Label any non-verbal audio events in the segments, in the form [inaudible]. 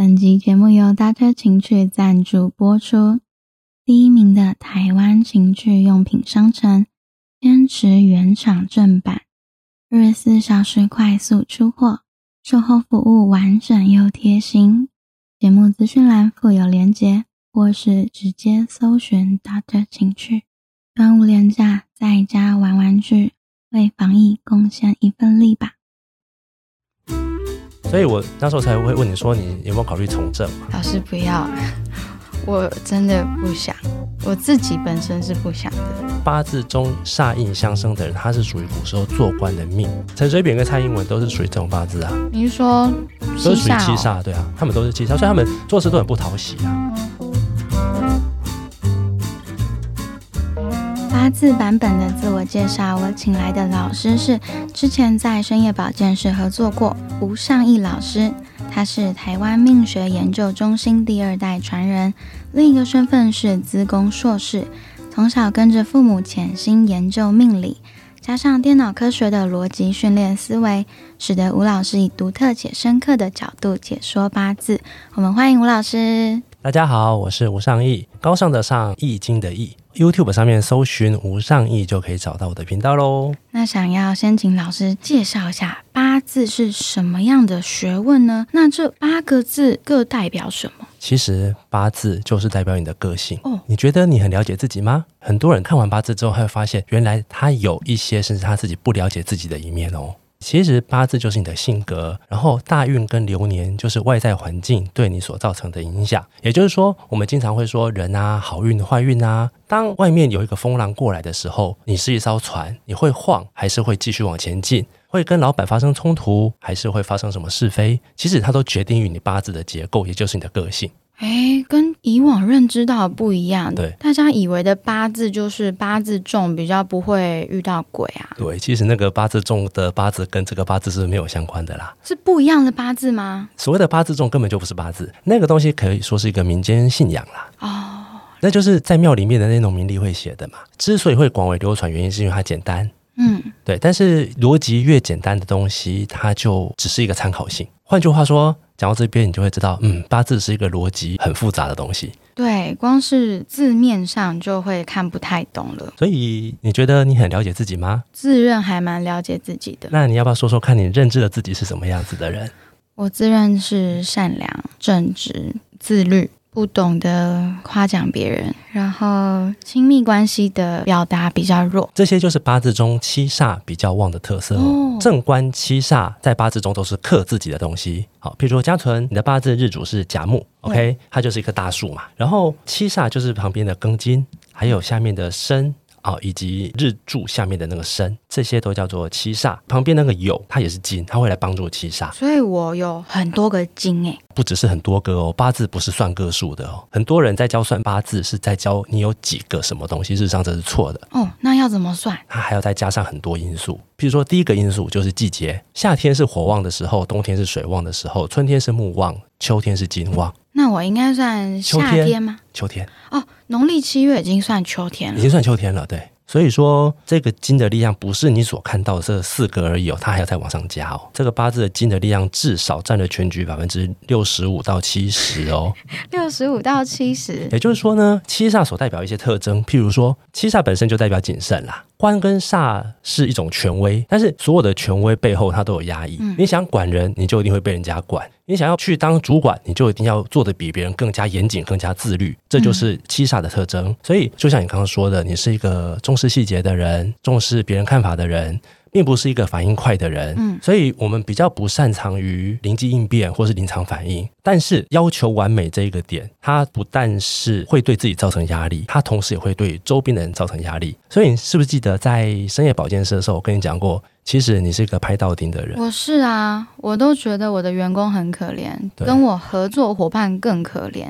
本集节目由搭车情趣赞助播出。第一名的台湾情趣用品商城，坚持原厂正版，二十四小时快速出货，售后服务完整又贴心。节目资讯栏附有链接，或是直接搜寻搭车情趣。端午连假在家玩玩具，为防疫贡献一份力吧。所以我那时候才会问你说，你有没有考虑从政嘛？老师不要，我真的不想，我自己本身是不想的。八字中煞印相生的人，他是属于古时候做官的命。陈水扁跟蔡英文都是属于这种八字啊，你是说都是属于七煞哦七煞，对啊，他们都是七煞，所以他们做事都很不讨喜啊。八字版本的自我介绍，我请来的老师是之前在深夜保健室合作过吴尚义老师，他是台湾命学研究中心第二代传人，另一个身份是资工硕士，从小跟着父母潜心研究命理，加上电脑科学的逻辑训练思维，使得吴老师以独特且深刻的角度解说八字。我们欢迎吴老师。大家好，我是吴尚义，高尚的尚，易经的易。YouTube 上面搜寻吴尚义就可以找到我的频道喽。那想要先请老师介绍一下八字是什么样的学问呢？那这八个字各代表什么？其实八字就是代表你的个性。哦你觉得你很了解自己吗？很多人看完八字之后，他会发现，原来他有一些甚至他自己不了解自己的一面哦。其实八字就是你的性格，然后大运跟流年就是外在环境对你所造成的影响。也就是说，我们经常会说人啊，好运坏运啊。当外面有一个风浪过来的时候，你是一艘船，你会晃还是会继续往前进？会跟老板发生冲突，还是会发生什么是非？其实它都决定于你八字的结构，也就是你的个性。哎，跟以往认知到的不一样。对大家以为的八字就是八字重，比较不会遇到鬼啊，对，其实那个八字重的八字跟这个八字是没有相关的啦。是不一样的八字吗？所谓的八字重根本就不是八字，那个东西可以说是一个民间信仰啦。哦，那就是在庙里面的那种民力会写的嘛。之所以会广为流传，原因是因为它简单。嗯，对，但是逻辑越简单的东西，它就只是一个参考性。换句话说，讲到这边，你就会知道，嗯，八字是一个逻辑很复杂的东西。对，光是字面上就会看不太懂了。所以，你觉得你很了解自己吗？自认还蛮了解自己的，那你要不要说说看你认知的自己是什么样子的人？我自认是善良、正直、自律，不懂得夸奖别人，然后亲密关系的表达比较弱。这些就是八字中七煞比较旺的特色哦。哦正官七煞在八字中都是克自己的东西。好，譬如说家存，你的八字日主是甲木，OK，它就是一棵大树嘛。然后七煞就是旁边的庚金，还有下面的申。啊、以及日柱下面的那个申，这些都叫做七煞。旁边那个酉，它也是金，它会来帮助七煞。所以我有很多个金诶，不只是很多个哦，八字不是算个数的哦。很多人在教算八字是在教你有几个什么东西，事实上这是错的。哦，那要怎么算？它还要再加上很多因素，比如说第一个因素就是季节，夏天是火旺的时候，冬天是水旺的时候，春天是木旺，秋天是金旺，那我应该算夏秋天天吗？秋天哦，农历七月已经算秋天了。已经算秋天了，对。所以说，这个金的力量不是你所看到的这四个而已哦，它还要再往上加哦。这个八字的金的力量至少占了全局百分之六十五到七十哦。[laughs] 六十五到七十，也就是说呢，七煞所代表一些特征，譬如说，七煞本身就代表谨慎啦。官跟煞是一种权威，但是所有的权威背后它都有压抑。嗯你想管人，你就一定会被人家管；你想要去当主管，你就一定要做的比别人更加严谨、更加自律。这就是七煞的特征。所以，就像你刚刚说的，你是一个重视细节的人，重视别人看法的人。并不是一个反应快的人，嗯所以我们比较不擅长于临机应变或是临场反应。但是要求完美这一个点，它不但是会对自己造成压力，它同时也会对周边的人造成压力。所以你是不是记得在深夜保健室的时候，我跟你讲过，其实你是一个拍到顶的人。我是啊，我都觉得我的员工很可怜，跟我合作伙伴更可怜。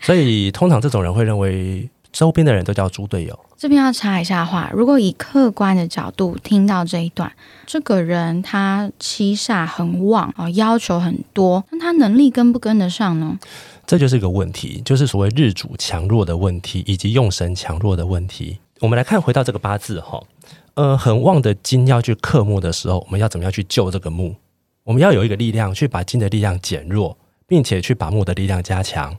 所以通常这种人会认为周边的人都叫猪队友。这边要插一下话，如果以客观的角度听到这一段，这个人他七煞很旺哦，要求很多，那他能力跟不跟得上呢？这就是一个问题，就是所谓日主强弱的问题，以及用神强弱的问题。我们来看，回到这个八字哈，呃，很旺的金要去克木的时候，我们要怎么样去救这个木？我们要有一个力量去把金的力量减弱，并且去把木的力量加强，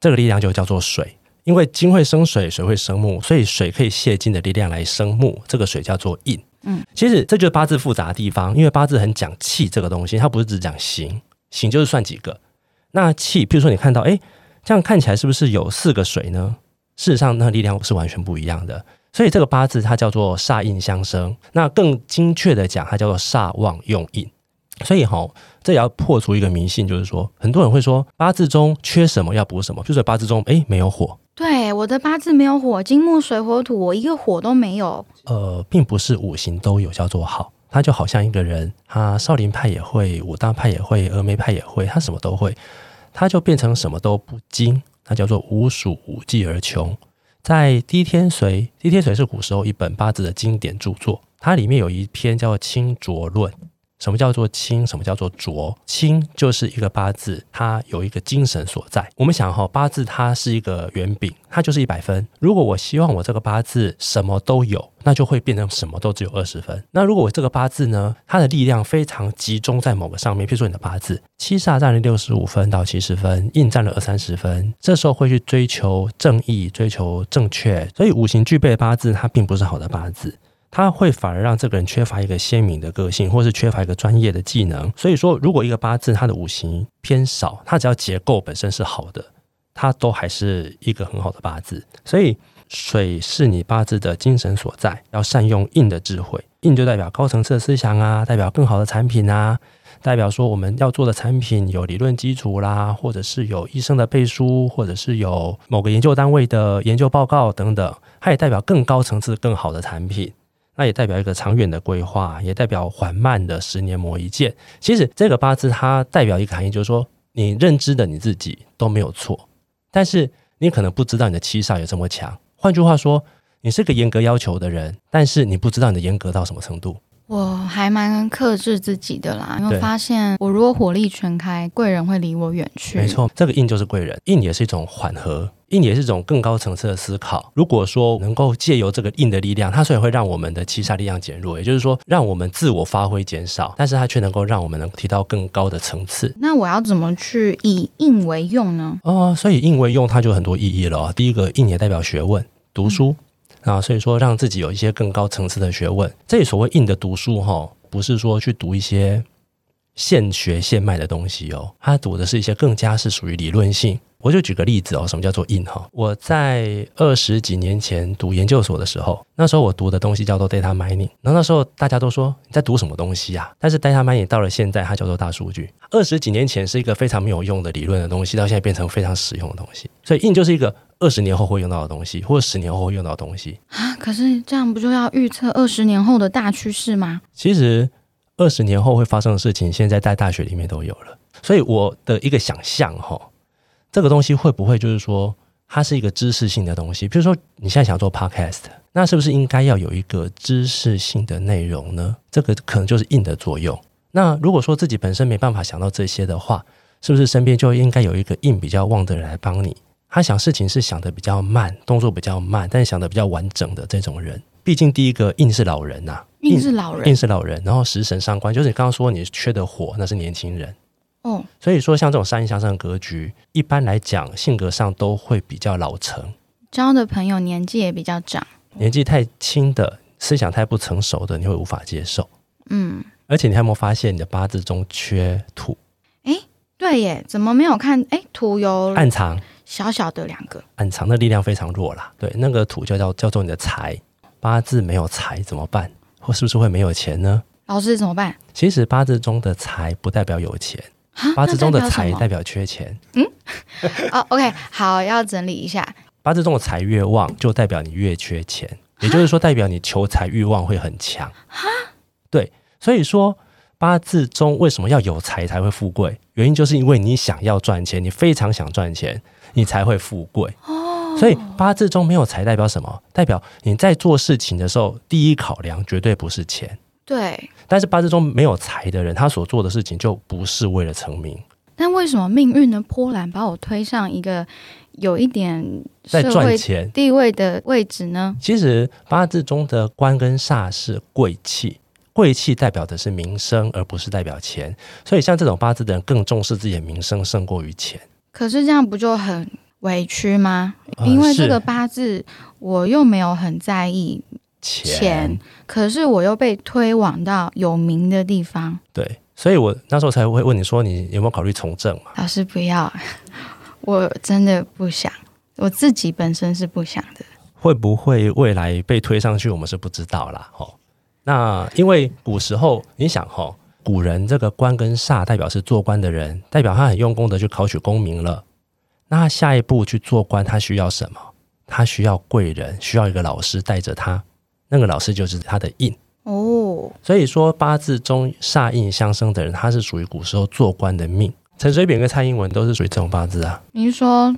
这个力量就叫做水。因为金会生水，水会生木，所以水可以泄金的力量来生木，这个水叫做印。嗯，其实这就是八字复杂的地方，因为八字很讲气这个东西，它不是只讲形，形就是算几个。那气，比如说你看到，哎，这样看起来是不是有四个水呢？事实上，那力量是完全不一样的。所以这个八字它叫做煞印相生，那更精确的讲，它叫做煞旺用印。所以哈，这也要破除一个迷信，就是说，很多人会说八字中缺什么要补什么，就是八字中哎没有火。对，我的八字没有火，金木水火土，我一个火都没有。呃，并不是五行都有叫做好，他就好像一个人，他少林派也会，武当派也会，峨眉派也会，他什么都会，他就变成什么都不精，那叫做无属无技而穷。在《滴天髓》，《滴天髓》是古时候一本八字的经典著作，它里面有一篇叫做《清浊论》。什么叫做清？什么叫做浊？清就是一个八字，它有一个精神所在。我们想哈，八字它是一个圆饼，它就是一百分。如果我希望我这个八字什么都有，那就会变成什么都只有二十分。那如果我这个八字呢，它的力量非常集中在某个上面，譬如说你的八字七煞占了六十五分到七十分，印占了二三十分，这时候会去追求正义，追求正确。所以五行具备的八字，它并不是好的八字。他会反而让这个人缺乏一个鲜明的个性，或是缺乏一个专业的技能。所以说，如果一个八字它的五行偏少，它只要结构本身是好的，它都还是一个很好的八字。所以，水是你八字的精神所在，要善用印的智慧。印就代表高层次的思想啊，代表更好的产品啊，代表说我们要做的产品有理论基础啦，或者是有医生的背书，或者是有某个研究单位的研究报告等等。它也代表更高层次、更好的产品。那也代表一个长远的规划，也代表缓慢的十年磨一剑。其实这个八字它代表一个含义，就是说你认知的你自己都没有错，但是你可能不知道你的七煞有这么强。换句话说，你是个严格要求的人，但是你不知道你的严格到什么程度。我还蛮克制自己的啦，因为发现我如果火力全开，贵人会离我远去。没错，这个印就是贵人，印也是一种缓和，印也是一种更高层次的思考。如果说能够借由这个印的力量，它虽然会让我们的七杀力量减弱，也就是说让我们自我发挥减少，但是它却能够让我们能提到更高的层次。那我要怎么去以印为用呢？哦，所以印为用，它就很多意义了。第一个，印也代表学问，读书。啊，所以说让自己有一些更高层次的学问，这所谓硬的读书哈，不是说去读一些现学现卖的东西哦，他读的是一些更加是属于理论性。我就举个例子哦，什么叫做硬哈？我在二十几年前读研究所的时候，那时候我读的东西叫做 data mining，然后那时候大家都说你在读什么东西呀？但是 data mining 到了现在，它叫做大数据。二十几年前是一个非常没有用的理论的东西，到现在变成非常实用的东西。所以硬就是一个二十年后会用到的东西，或者十年后会用到的东西啊。可是这样不就要预测二十年后的大趋势吗？其实二十年后会发生的事情，现在在大学里面都有了。所以我的一个想象哈。这个东西会不会就是说，它是一个知识性的东西？比如说，你现在想做 podcast，那是不是应该要有一个知识性的内容呢？这个可能就是硬的作用。那如果说自己本身没办法想到这些的话，是不是身边就应该有一个硬比较旺的人来帮你？他想事情是想的比较慢，动作比较慢，但想的比较完整的这种人。毕竟第一个印是老人呐，印是老人，印是老人。然后食神上官，就是你刚刚说你缺的火，那是年轻人。哦，所以说像这种三阴相生的格局，一般来讲性格上都会比较老成，交的朋友年纪也比较长，年纪太轻的、思想太不成熟的，你会无法接受。嗯，而且你还有没有发现你的八字中缺土？哎，对耶，怎么没有看？哎，土有暗藏，小小的两个，暗藏的力量非常弱啦。对，那个土就叫叫做你的财，八字没有财怎么办？或是不是会没有钱呢？老师怎么办？其实八字中的财不代表有钱。八字中的财代表缺钱。嗯，[laughs] 哦，OK，好，要整理一下。八字中的财越旺，就代表你越缺钱，也就是说，代表你求财欲望会很强。哈，对，所以说八字中为什么要有财才会富贵？原因就是因为你想要赚钱，你非常想赚钱，你才会富贵。哦，所以八字中没有财代表什么？代表你在做事情的时候，第一考量绝对不是钱。对，但是八字中没有财的人，他所做的事情就不是为了成名。但为什么命运的波澜把我推上一个有一点在赚钱地位的位置呢？其实八字中的官跟煞是贵气，贵气代表的是名声，而不是代表钱。所以像这种八字的人，更重视自己的名声胜过于钱。可是这样不就很委屈吗？呃因为这个八字我又没有很在意钱钱，可是我又被推往到有名的地方。对，所以我那时候才会问你说，你有没有考虑从政嘛？老师不要，[laughs] 我真的不想，我自己本身是不想的。会不会未来被推上去，我们是不知道啦。哦，那因为古时候你想哈、古人这个官跟煞代表是做官的人，代表他很用功的去考取功名了。那下一步去做官，他需要什么？他需要贵人，需要一个老师带着他，那个老师就是他的印。哦，所以说八字中煞印相生的人，他是属于古时候做官的命。陈水扁跟蔡英文都是属于这种八字啊。你是说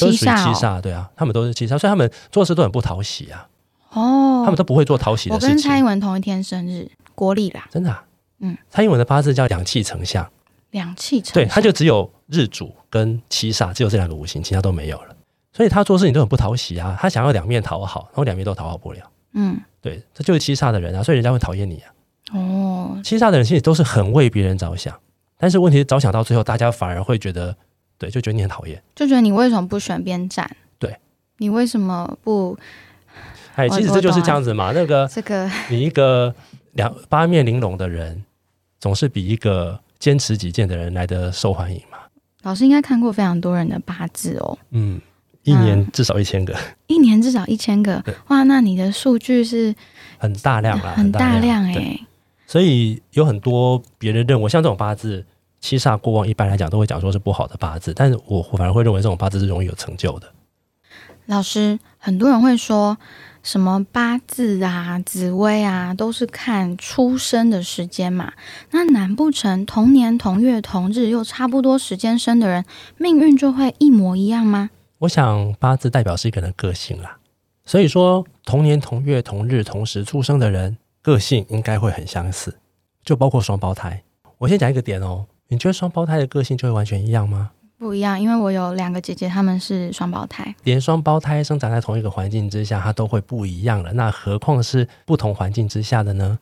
都是属于七煞、哦？七煞，对啊，他们都是七煞，所以他们做事都很不讨喜啊，哦，他们都不会做讨喜的事我跟蔡英，文同一天生日，国历啦，真的、啊。嗯，蔡英文的八字叫两气成相，两气成对，相他就只有日主跟七煞，只有这两个五行，其他都没有了。所以他做事情都很不讨喜啊，他想要两面讨好，然后两面都讨好不了。嗯对，这就是七煞的人啊，所以人家会讨厌你啊。哦，七煞的人其实都是很为别人着想，但是问题是着想到最后，大家反而会觉得，对，就觉得你很讨厌。就觉得你为什么不选边站？对，你为什么不哎，其实这就是这样子嘛。那个这个？你一个两八面玲珑的人，总是比一个坚持己见的人来的受欢迎嘛。老师应该看过非常多人的八字哦，嗯，一年至少一千个，一年至少一千个，哇，那你的数据是很大量啦，很大量哎、对。所以有很多别人认为像这种八字七煞过旺，一般来讲都会讲说是不好的八字，但是我反而会认为这种八字是容易有成就的。老师，很多人会说什么八字啊、紫微啊，都是看出生的时间嘛。那难不成同年同月同日又差不多时间生的人，命运就会一模一样吗？我想八字代表是一个人的个性啦，所以说同年同月同日同时出生的人，个性应该会很相似，就包括双胞胎。我先讲一个点哦，你觉得双胞胎的个性就会完全一样吗？不一样，因为我有两个姐姐，她们是双胞胎。连双胞胎生长在同一个环境之下，它都会不一样了，那何况是不同环境之下的呢？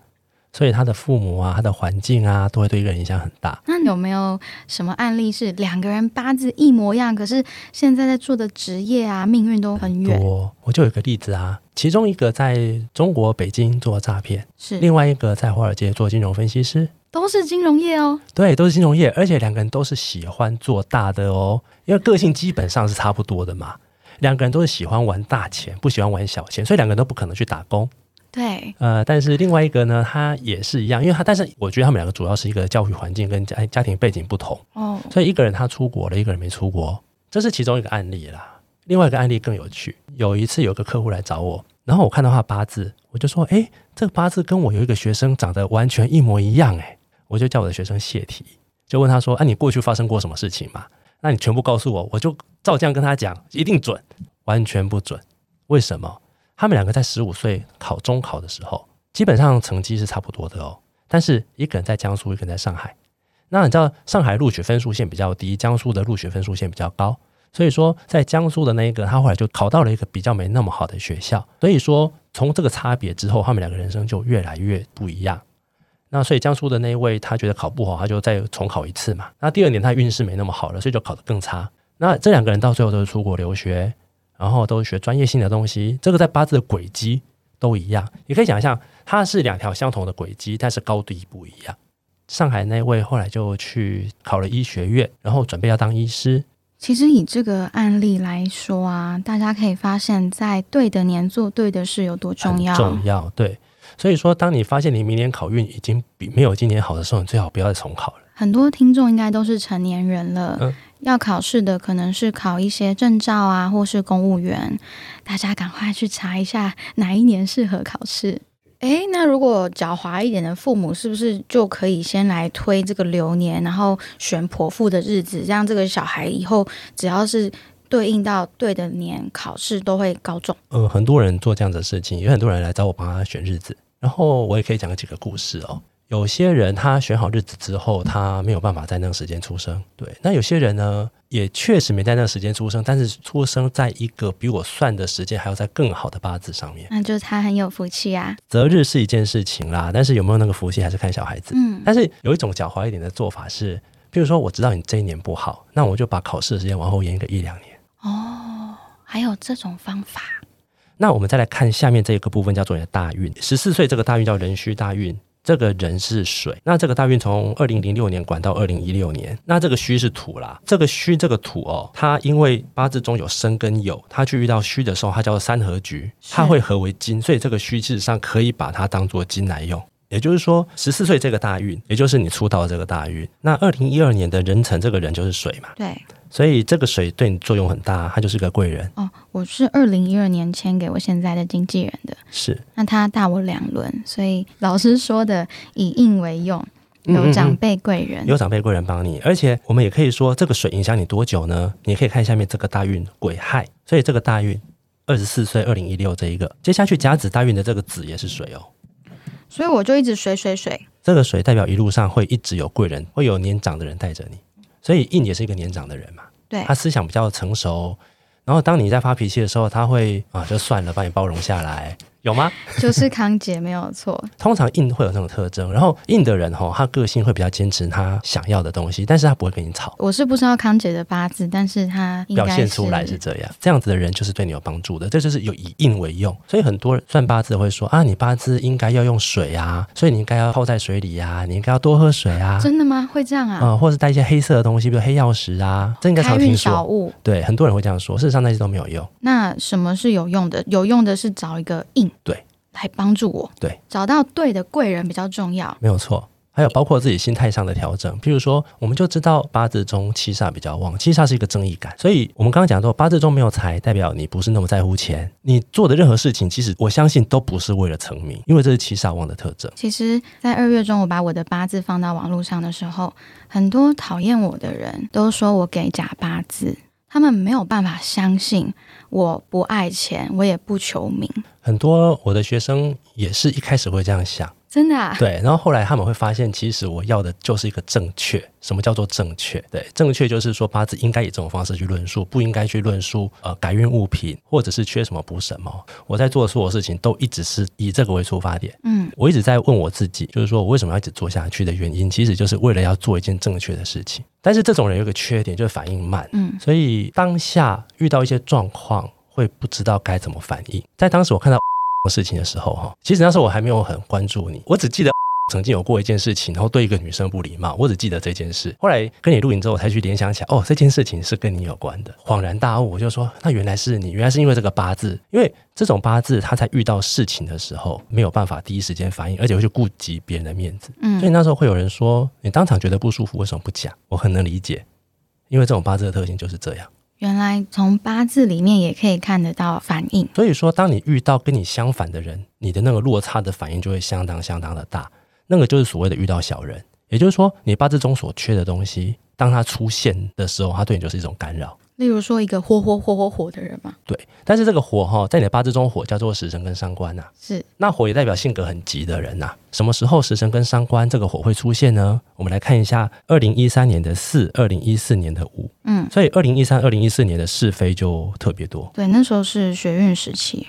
所以他的父母啊，他的环境啊，都会对一个人影响很大。那有没有什么案例是两个人八字一模一样，可是现在在做的职业啊、命运都很远？我，我就有一个例子啊，其中一个在中国北京做诈骗，是，另外一个在华尔街做金融分析师。都是金融业哦。对，都是金融业，而且两个人都是喜欢做大的哦，因为个性基本上是差不多的嘛。两个人都是喜欢玩大钱，不喜欢玩小钱，所以两个人都不可能去打工。对，呃，但是另外一个呢，他也是一样，因为他，但是我觉得他们两个主要是一个教育环境跟家家庭背景不同，哦，所以一个人他出国了，一个人没出国，这是其中一个案例啦。另外一个案例更有趣，有一次有个客户来找我，然后我看到他八字，我就说，诶，这个八字跟我有一个学生长得完全一模一样，诶，我就叫我的学生泄题，就问他说，啊，你过去发生过什么事情嘛？那你全部告诉我，我就照这样跟他讲，一定准，完全不准。为什么？他们两个在十五岁考中考的时候，基本上成绩是差不多的哦。但是一个人在江苏，一个人在上海。那你知道上海录取分数线比较低，江苏的录取分数线比较高，所以说在江苏的那一个，他后来就考到了一个比较没那么好的学校。所以说从这个差别之后，他们两个人生就越来越不一样。那所以江苏的那一位，他觉得考不好，他就再重考一次嘛。那第二年他运势没那么好了，所以就考得更差。那这两个人到最后都是出国留学，然后都是学专业性的东西。这个在八字的轨迹都一样，你可以想象，它是两条相同的轨迹，但是高低不一样。上海那位后来就去考了医学院，然后准备要当医师。其实以这个案例来说啊，大家可以发现，在对的年做对的事有多重要。很重要，对。所以说，当你发现你明年考运已经比没有今年好的时候，你最好不要再重考了。很多听众应该都是成年人了，嗯要考试的可能是考一些证照啊，或是公务员。大家赶快去查一下哪一年适合考试。哎，那如果狡猾一点的父母，是不是就可以先来推这个流年，然后选婆妇的日子，让这个小孩以后只要是对应到对的年，考试都会高中？呃，很多人做这样的事情，有很多人来找我帮他选日子。然后我也可以讲几个故事哦。有些人他选好日子之后，他没有办法在那个时间出生。对，那有些人呢，也确实没在那个时间出生，但是出生在一个比我算的时间还要在更好的八字上面。那就是他很有福气啊。择日是一件事情啦，但是有没有那个福气还是看小孩子。嗯，但是有一种狡猾一点的做法是，譬如说我知道你这一年不好，那我就把考试的时间往后延一个一两年。哦，还有这种方法。那我们再来看下面这一个部分，叫做你的大运。十四岁这个大运叫壬戌大运，这个人是水。那这个大运从二零零六年管到二零一六年。那这个戌是土啦，这个戌这个土哦，它因为八字中有生跟酉，它去遇到戌的时候，它叫做三合局，它会合为金，所以这个戌事实上可以把它当做金来用。也就是说，十四岁这个大运，也就是你出道这个大运。那二零一二年的壬辰这个人就是水嘛，对，所以这个水对你作用很大，他就是个贵人。哦，我是二零一二年签给我现在的经纪人的，是，那他大我两轮，所以老师说的以印为用，有长辈贵人，有长辈贵人帮你，而且我们也可以说，这个水影响你多久呢？你可以看下面这个大运癸亥，所以这个大运二十四岁，二零一六这一个，接下去甲子大运的这个子也是水哦。所以我就一直水水水，这个水代表一路上会一直有贵人，会有年长的人带着你，所以印也是一个年长的人嘛，对。他思想比较成熟，然后当你在发脾气的时候，他会啊就算了，把你包容下来，有吗？就是康姐没有错，通常硬会有这种特征，然后硬的人哈、他个性会比较坚持他想要的东西，但是他不会跟你吵。我是不知道康姐的八字，但是她应该表现出来是这样，这样子的人就是对你有帮助的，这就是有以硬为用。所以很多算八字的会说啊，你八字应该要用水啊，所以你应该要泡在水里啊，你应该要多喝水啊，真的吗？会这样啊？嗯，或是带一些黑色的东西，比如黑曜石啊，这应该开运常听说。小物，对，很多人会这样说，事实上那些都没有用。那什么是有用的？有用的是找一个印，对，来帮助我，对，找到对的贵人比较重要。没有错。还有包括自己心态上的调整，譬如说，我们就知道八字中七煞比较旺，七煞是一个正义感，所以我们刚刚讲说八字中没有财，代表你不是那么在乎钱，你做的任何事情，其实我相信都不是为了成名，因为这是七煞旺的特征。其实，在二月中，我把我的八字放到网络上的时候，很多讨厌我的人都说我给假八字，他们没有办法相信我不爱钱，我也不求名，很多我的学生也是一开始会这样想，真的、啊。对，然后后来他们会发现，其实我要的就是一个正确。什么叫做正确？对，正确就是说八字应该以这种方式去论述，不应该去论述呃改运物品或者是缺什么补什么。我在做的所有事情都一直是以这个为出发点。嗯，我一直在问我自己，就是说我为什么要一直做下去的原因，其实就是为了要做一件正确的事情。但是这种人有一个缺点，就是反应慢。嗯所以当下遇到一些状况，会不知道该怎么反应。在当时我看到 [laughs] 事情的时候，哈，其实那时候我还没有很关注你，我只记得。[laughs] 曾经有过一件事情，然后对一个女生不礼貌，我只记得这件事。后来跟你录影之后，我才去联想起来，哦，这件事情是跟你有关的。恍然大悟，我就说，那原来是你，原来是因为这个八字，因为这种八字，他在遇到事情的时候没有办法第一时间反应，而且会去顾及别人的面子。嗯所以那时候会有人说，你当场觉得不舒服，为什么不讲？我很能理解，因为这种八字的特性就是这样。原来从八字里面也可以看得到反应。所以说，当你遇到跟你相反的人，你的那个落差的反应就会相当相当的大。那个就是所谓的遇到小人，也就是说，你八字中所缺的东西，当它出现的时候，它对你就是一种干扰。例如说，一个火火火火火的人嘛，对，但是这个火哈，在你的八字中，火叫做食神跟伤官呐、是那火也代表性格很急的人呐、什么时候食神跟伤官这个火会出现呢？我们来看一下，二零一三年的四，二零一四年的五，嗯，所以二零一三、二零一四年的是非就特别多。对，那时候是学运时期，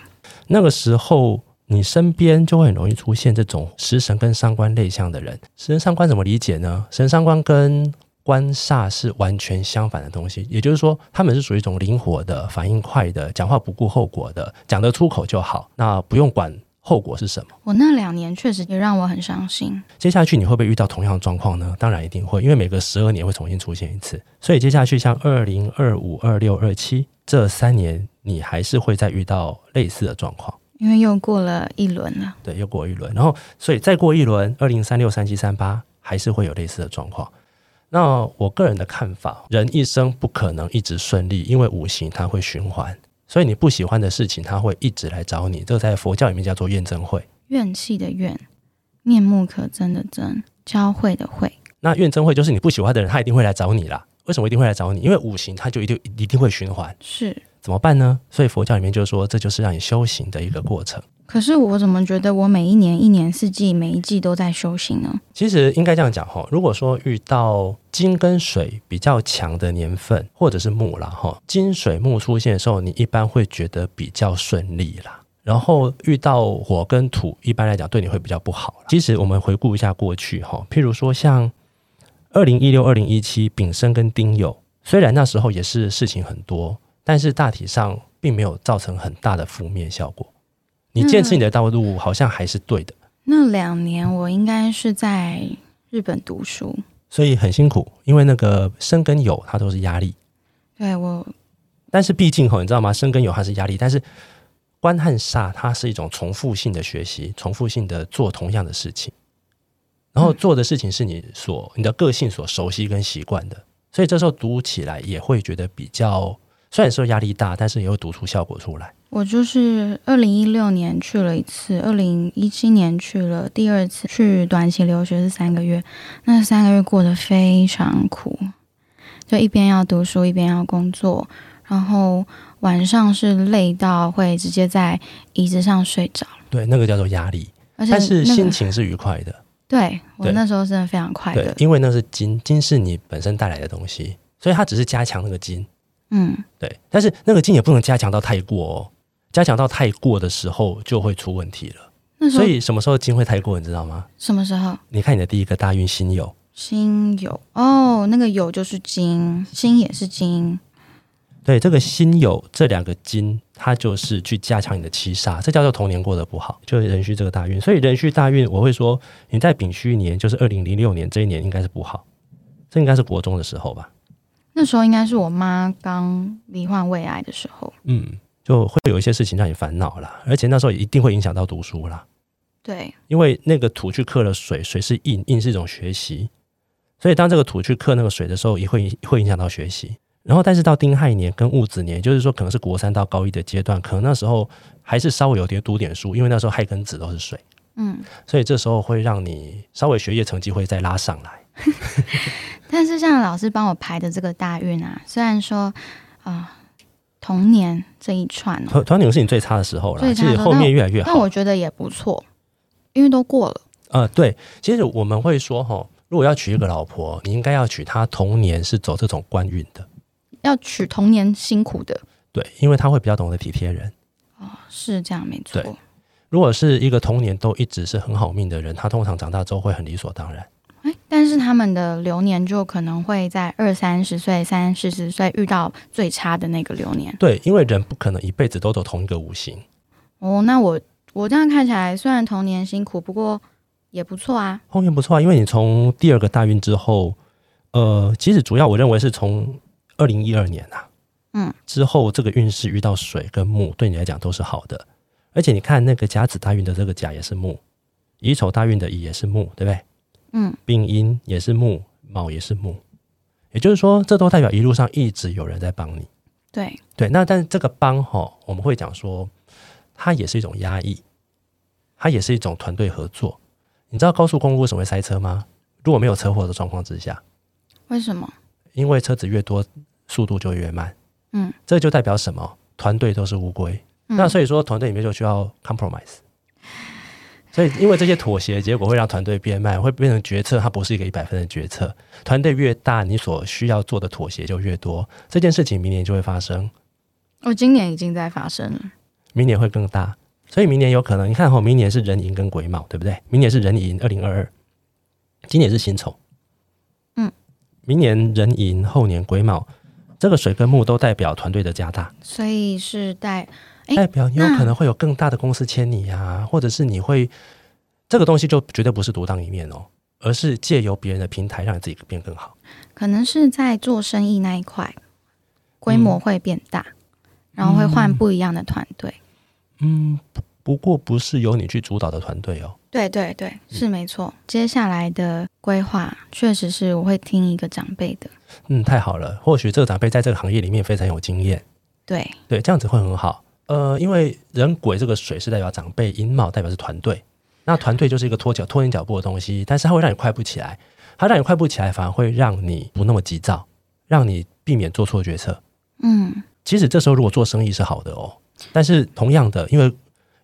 那个时候，你身边就会很容易出现这种食神跟伤官类相的人。食神伤官怎么理解呢？食神伤官跟官煞是完全相反的东西，也就是说，他们是属于一种灵活的、反应快的、讲话不顾后果的，讲得出口就好，那不用管后果是什么。我那两年确实也让我很伤心。接下去你会不会遇到同样的状况呢？当然一定会，因为每隔十二年会重新出现一次。所以接下去像二零、二五、二六、二七这三年，你还是会再遇到类似的状况。因为又过了一轮了，对，又过一轮，然后所以再过一轮，二零三六、三七、三八还是会有类似的状况。那我个人的看法，人一生不可能一直顺利，因为五行它会循环，所以你不喜欢的事情，它会一直来找你。这个在佛教里面叫做怨憎会。怨气的怨，面目可憎的憎，交汇的会。那怨憎会就是你不喜欢的人，他一定会来找你啦。为什么一定会来找你？因为五行它就一定一定会循环。是怎么办呢？所以佛教里面就说，这就是让你修行的一个过程。可是我怎么觉得我每一年、一年四季、每一季都在修行呢？其实应该这样讲哈，如果说遇到金跟水比较强的年份，或者是木啦哈，金水木出现的时候，你一般会觉得比较顺利啦。然后遇到火跟土，一般来讲对你会比较不好。其实我们回顾一下过去哈，譬如说像二零一六、二零一七丙申跟丁酉，虽然那时候也是事情很多，但是大体上并没有造成很大的负面效果。你坚持你的道路，好像还是对的。那两年我应该是在日本读书，所以很辛苦，因为那个生跟有它都是压力。对我，但是毕竟吼，你知道吗？生跟有它是压力，但是官和煞它是一种重复性的学习，重复性的做同样的事情，然后做的事情是你所你的个性所熟悉跟习惯的，所以这时候读起来也会觉得比较，虽然说压力大，但是也会读出效果出来。我就是二零一六年去了一次，二零一七年去了第二次，去短期留学是三个月，那三个月过得非常苦，就一边要读书一边要工作，然后晚上是累到会直接在椅子上睡着。对，那个叫做压力，但是心情是愉快的。对我那时候真的非常快乐，因为那是金，金是你本身带来的东西，所以它只是加强那个金。嗯，对，但是那个金也不能加强到太过哦。加强到太过的时候就会出问题了。所以什么时候金会太过，你知道吗？什么时候？你看你的第一个大运辛酉，辛酉哦，那个酉就是金，辛也是金。对，这个辛酉这两个金，它就是去加强你的七杀，这叫做童年过得不好，就是壬戌这个大运。所以壬戌大运，我会说你在丙戌年，就是二零零六年这一年，应该是不好。这应该是国中的时候吧？那时候应该是我妈刚罹患胃癌的时候。嗯。就会有一些事情让你烦恼了，而且那时候一定会影响到读书啦。对，因为那个土去克了水，水是印，印是一种学习，所以当这个土去克那个水的时候，也会会影响到学习。然后，但是到丁亥年跟戊子年，就是说可能是国三到高一的阶段，可能那时候还是稍微有点读点书，因为那时候亥跟子都是水，嗯，所以这时候会让你稍微学业成绩会再拉上来。[laughs] 但是像老师帮我排的这个大运啊，虽然说啊。童年这一串，童童年是你最差的时候了，其实后面越来越好。但我觉得也不错，因为都过了。呃，对，其实我们会说哈，如果要娶一个老婆，你应该要娶她童年是走这种官运的，要娶童年辛苦的。对，因为他会比较懂得体贴人。哦，是这样，没错。如果是一个童年都一直是很好命的人，他通常长大之后会很理所当然。但是他们的流年就可能会在二三十岁、三四十岁遇到最差的那个流年。对，因为人不可能一辈子都走同一个五行。哦，那我我这样看起来，虽然童年辛苦，不过也不错啊。后面不错啊，因为你从第二个大运之后，呃，其实主要我认为是从二零一二年啊，嗯，之后这个运势遇到水跟木，对你来讲都是好的。而且你看那个甲子大运的这个甲也是木，乙丑大运的乙也是木，对不对？嗯，丙寅也是木，卯也是木，也就是说，这都代表一路上一直有人在帮你。对对，那但是这个帮哈，我们会讲说，它也是一种压抑，它也是一种团队合作。你知道高速公路为什么会塞车吗？如果没有车祸的状况之下，为什么？因为车子越多，速度就越慢。嗯，这就代表什么？团队都是乌龟。那所以说，团队里面就需要 compromise。所以，因为这些妥协，结果会让团队变慢，会变成决策，它不是一个一百分的决策。团队越大，你所需要做的妥协就越多。这件事情明年就会发生。我今年已经在发生了，明年会更大。所以明年有可能，你看哈，明年是人寅跟癸卯，对不对？明年是人寅，二零二二，今年是辛丑。嗯，明年人寅，后年癸卯，这个水跟木都代表团队的加大，所以是带。代表你有可能会有更大的公司签你呀，或者是你会这个东西就绝对不是独当一面哦，而是借由别人的平台让你自己变更好。可能是在做生意那一块，规模会变大，然后会换不一样的团队。嗯，不过不是由你去主导的团队哦。对对对，是没错。接下来的规划确实是我会听一个长辈的。嗯，太好了，或许这个长辈在这个行业里面非常有经验。对对，这样子会很好。呃，因为人鬼这个水是代表长辈，寅卯代表是团队，那团队就是一个拖脚拖你脚步的东西，但是它会让你快不起来，它让你快不起来，反而会让你不那么急躁，让你避免做错决策。嗯，其实这时候如果做生意是好的哦，但是同样的，因为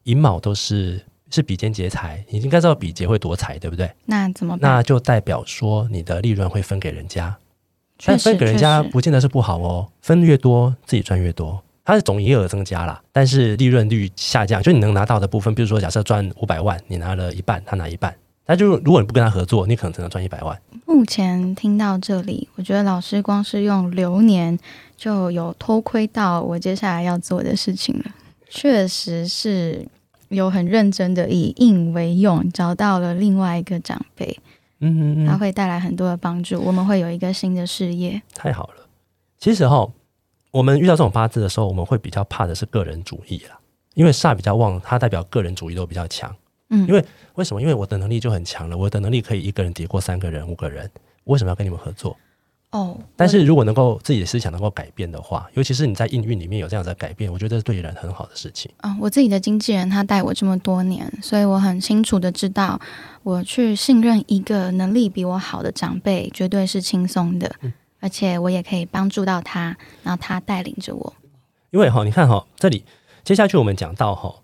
寅卯都是是比肩劫财，你应该知道比劫会夺财，对不对？那怎么办？那就代表说你的利润会分给人家，但分给人家不见得是不好哦，分越多自己赚越多。它的总营业额增加了，但是利润率下降，就你能拿到的部分，比如说假设赚五百万，你拿了一半，他拿一半，那就如果你不跟他合作，你可能只能赚一百万。目前听到这里，我觉得老师光是用流年就有偷窥到我接下来要做的事情了。确实是有很认真的以应为用，找到了另外一个长辈，嗯嗯嗯，他会带来很多的帮助，我们会有一个新的事业。太好了。其实哈，我们遇到这种八字的时候，我们会比较怕的是个人主义啦，因为煞比较旺，它代表个人主义都比较强。嗯，因为为什么？因为我的能力就很强了，我的能力可以一个人抵过三个人、五个人，为什么要跟你们合作？哦，但是如果能够自己的思想能够改变的话，尤其是你在应运里面有这样子的改变，我觉得是对人很好的事情。啊、我自己的经纪人他带我这么多年，所以我很清楚的知道，我去信任一个能力比我好的长辈，绝对是轻松的，而且我也可以帮助到他，然后他带领着我。因为哈，你看哈，这里接下去我们讲到哈，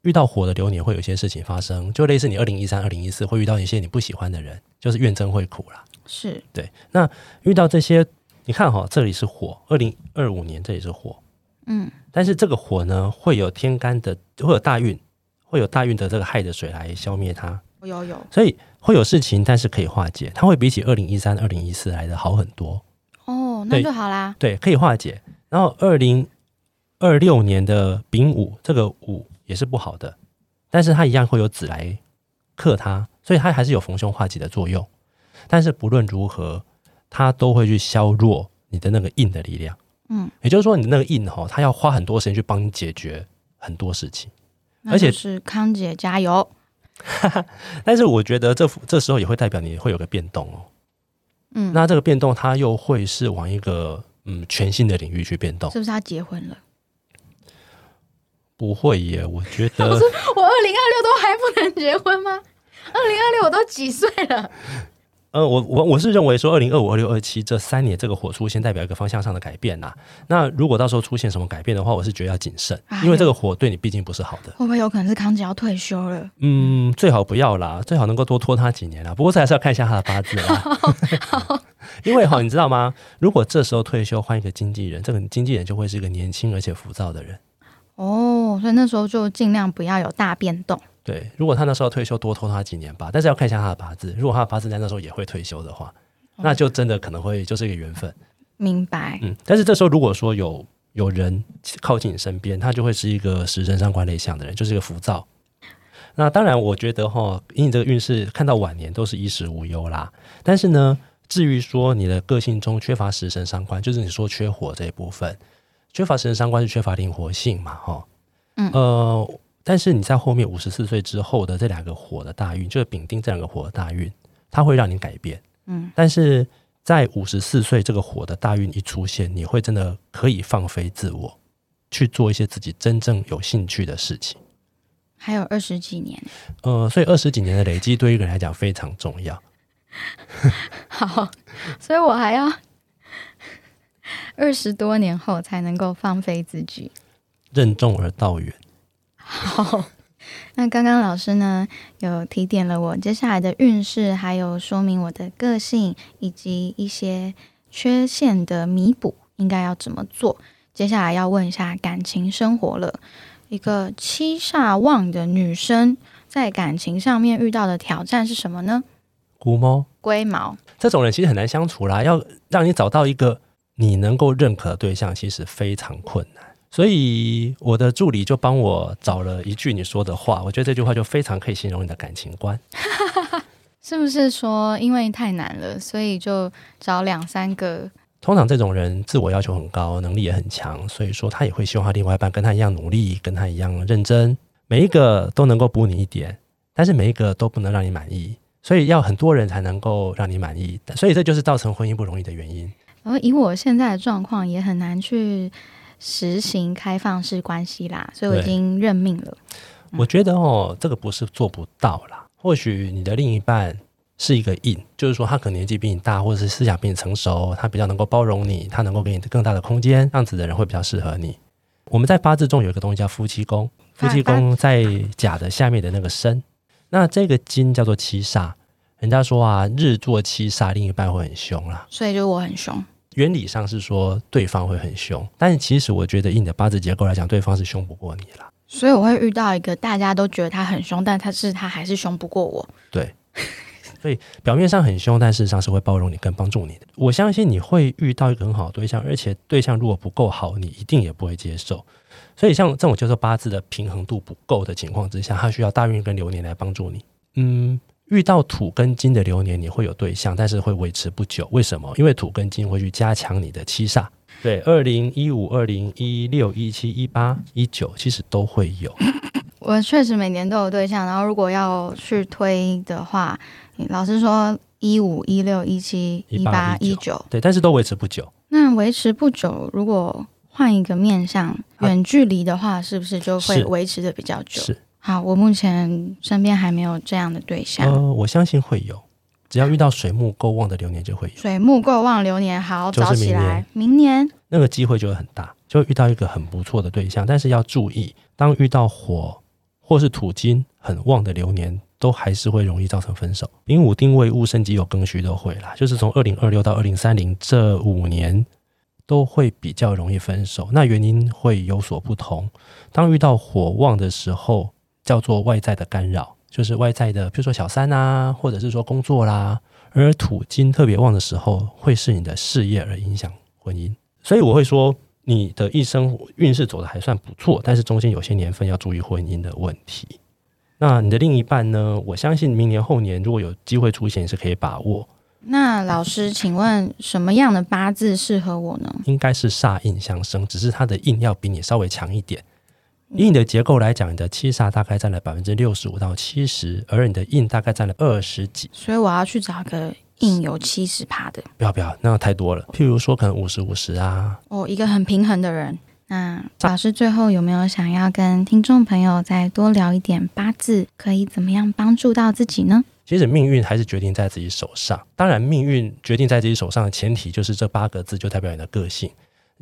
遇到火的流年会有一些事情发生，就类似你二零一三、二零一四会遇到一些你不喜欢的人，就是怨憎会苦啦。是，对，那遇到这些，你看哈，这里是火，二零二五年这里是火，嗯，但是这个火呢，会有天干的，会有大运，会有大运的这个亥的水来消灭它，有有所以会有事情，但是可以化解，它会比起二零一三、二零一四来的好很多。哦，那对就好啦。对，可以化解。然后二零二六年的丙午，这个午也是不好的，但是它一样会有子来克它，所以它还是有逢凶化吉的作用。但是不论如何，它都会去削弱你的那个印的力量。嗯，也就是说，你那个印哈，它要花很多时间去帮你解决很多事情。而且是康姐加油。[laughs] 但是我觉得这这时候也会代表你会有个变动哦。嗯，那这个变动，它又会是往一个嗯全新的领域去变动。是不是他结婚了？不会耶，我觉得。[laughs] 我二零二六都还不能结婚吗？二零二六我都几岁了？呃，我我我是认为说，二零二五、二六、二七这三年这个火出现，代表一个方向上的改变呐、那如果到时候出现什么改变的话，我是觉得要谨慎因为这个火对你毕竟不是好的。会不会有可能是康姐要退休了？嗯，最好不要啦，最好能够多拖他几年啦。不过这还是要看一下他的八字啦。[laughs] [laughs] 因为哈，你知道吗？如果这时候退休换一个经纪人，这个经纪人就会是一个年轻而且浮躁的人。哦，所以那时候就尽量不要有大变动。对，如果他那时候退休，多拖他几年吧。但是要看一下他的八字，如果他的八字在那时候也会退休的话，那就真的可能会就是一个缘分。明白。嗯，但是这时候如果说有有人靠近你身边，他就会是一个食神伤官内向的人，就是一个浮躁。那当然，我觉得哈，以你这个运势看到晚年都是衣食无忧啦。但是呢，至于说你的个性中缺乏食神伤官，就是你说缺火这一部分，缺乏食神伤官是缺乏灵活性嘛，哈，嗯呃，但是你在后面五十四岁之后的这两个火的大运，就是丙丁这两个火的大运，它会让你改变。嗯，但是在五十四岁这个火的大运一出现，你会真的可以放飞自我，去做一些自己真正有兴趣的事情。还有二十几年。呃，所以二十几年的累积对于一个人来讲非常重要。[laughs] 好，所以我还要 [laughs] 二十多年后才能够放飞自己。任重而道远。好，那刚刚老师呢有提点了我接下来的运势，还有说明我的个性以及一些缺陷的弥补应该要怎么做。接下来要问一下感情生活了。一个七煞旺的女生在感情上面遇到的挑战是什么呢？孤猫龟毛。这种人其实很难相处啦，要让你找到一个你能够认可的对象，其实非常困难。所以我的助理就帮我找了一句你说的话，我觉得这句话就非常可以形容你的感情观。[laughs] 是不是说因为太难了，所以就找两三个？通常这种人自我要求很高，能力也很强，所以说他也会希望他另外一半跟他一样努力，跟他一样认真，每一个都能够补你一点，但是每一个都不能让你满意，所以要很多人才能够让你满意，所以这就是造成婚姻不容易的原因。然后以我现在的状况，也很难去实行开放式关系啦，所以我已经认命了。我觉得哦，这个不是做不到啦，或许你的另一半是一个印，就是说他可能年纪比你大，或者是思想比你成熟，他比较能够包容你，他能够给你更大的空间，这样子的人会比较适合你。我们在八字中有一个东西叫夫妻宫，夫妻宫在甲的下面的那个申，那这个金叫做七煞。人家说啊，日坐七煞，另一半会很凶啦。所以就我很凶。原理上是说对方会很凶，但是其实我觉得以你的八字结构来讲，对方是凶不过你啦。所以我会遇到一个大家都觉得他很凶，但他是他还是凶不过我。对，[laughs] 所以表面上很凶，但事实上是会包容你跟帮助你的。我相信你会遇到一个很好的对象，而且对象如果不够好，你一定也不会接受。所以像这种叫做八字的平衡度不够的情况之下，他需要大运跟流年来帮助你。嗯。遇到土跟金的流年，你会有对象，但是会维持不久。为什么？因为土跟金会去加强你的七煞。对，二零一五、二零一六、一七、一八、一九，其实都会有。[coughs] 我确实每年都有对象，然后如果要去推的话，老师说一五、一六、一七、一八、一九，对，但是都维持不久。那维持不久，如果换一个面向，远距离的话，是不是就会维持的比较久？是。好，我目前身边还没有这样的对象。呃，我相信会有，只要遇到水木够旺的流年就会有。水木够旺流年，好，早起来，明年那个机会就会很大，就遇到一个很不错的对象。但是要注意，当遇到火或是土金很旺的流年，都还是会容易造成分手。丙午定位戊申己酉庚戌都会啦，就是从二零二六到二零三零这五年都会比较容易分手。那原因会有所不同。当遇到火旺的时候。叫做外在的干扰，就是外在的，比如说小三啊，或者是说工作啦。而土金特别旺的时候，会是你的事业而影响婚姻。所以我会说，你的一生运势走的还算不错，但是中间有些年份要注意婚姻的问题。那你的另一半呢？我相信明年后年如果有机会出现，是可以把握。那老师，请问什么样的八字适合我呢？应该是煞印相生，只是他的印要比你稍微强一点。以你的结构来讲，你的七煞大概占了百分之六十五到七十，而你的印大概占了二十几。所以我要去找个印有七十趴的。不要不要，那样太多了。譬如说，可能五十五十啊。哦，一个很平衡的人。那老师最后有没有想要跟听众朋友再多聊一点八字，可以怎么样帮助到自己呢？其实命运还是决定在自己手上。当然，命运决定在自己手上的前提就是这八个字就代表你的个性。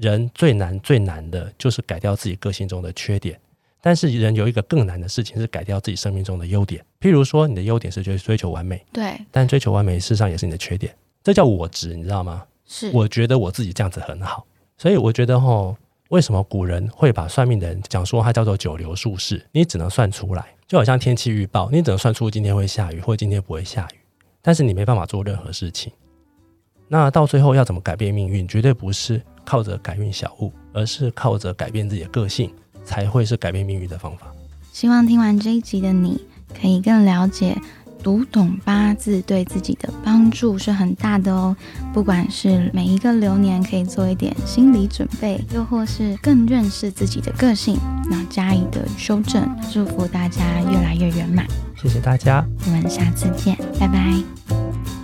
人最难最难的就是改掉自己个性中的缺点，但是人有一个更难的事情是改掉自己生命中的优点。譬如说，你的优点是追追求完美，对，但追求完美事实上也是你的缺点，这叫我执，你知道吗？是，我觉得我自己这样子很好，所以我觉得吼，为什么古人会把算命的人讲说他叫做九流术士？你只能算出来，就好像天气预报，你只能算出今天会下雨或今天不会下雨，但是你没办法做任何事情。那到最后要怎么改变命运？绝对不是靠着改运小物，而是靠着改变自己的个性，才会是改变命运的方法。希望听完这一集的你，可以更了解读懂八字对自己的帮助是很大的哦。不管是每一个流年可以做一点心理准备，又或是更认识自己的个性，那加以的修正。祝福大家越来越圆满。谢谢大家，我们下次见，拜拜。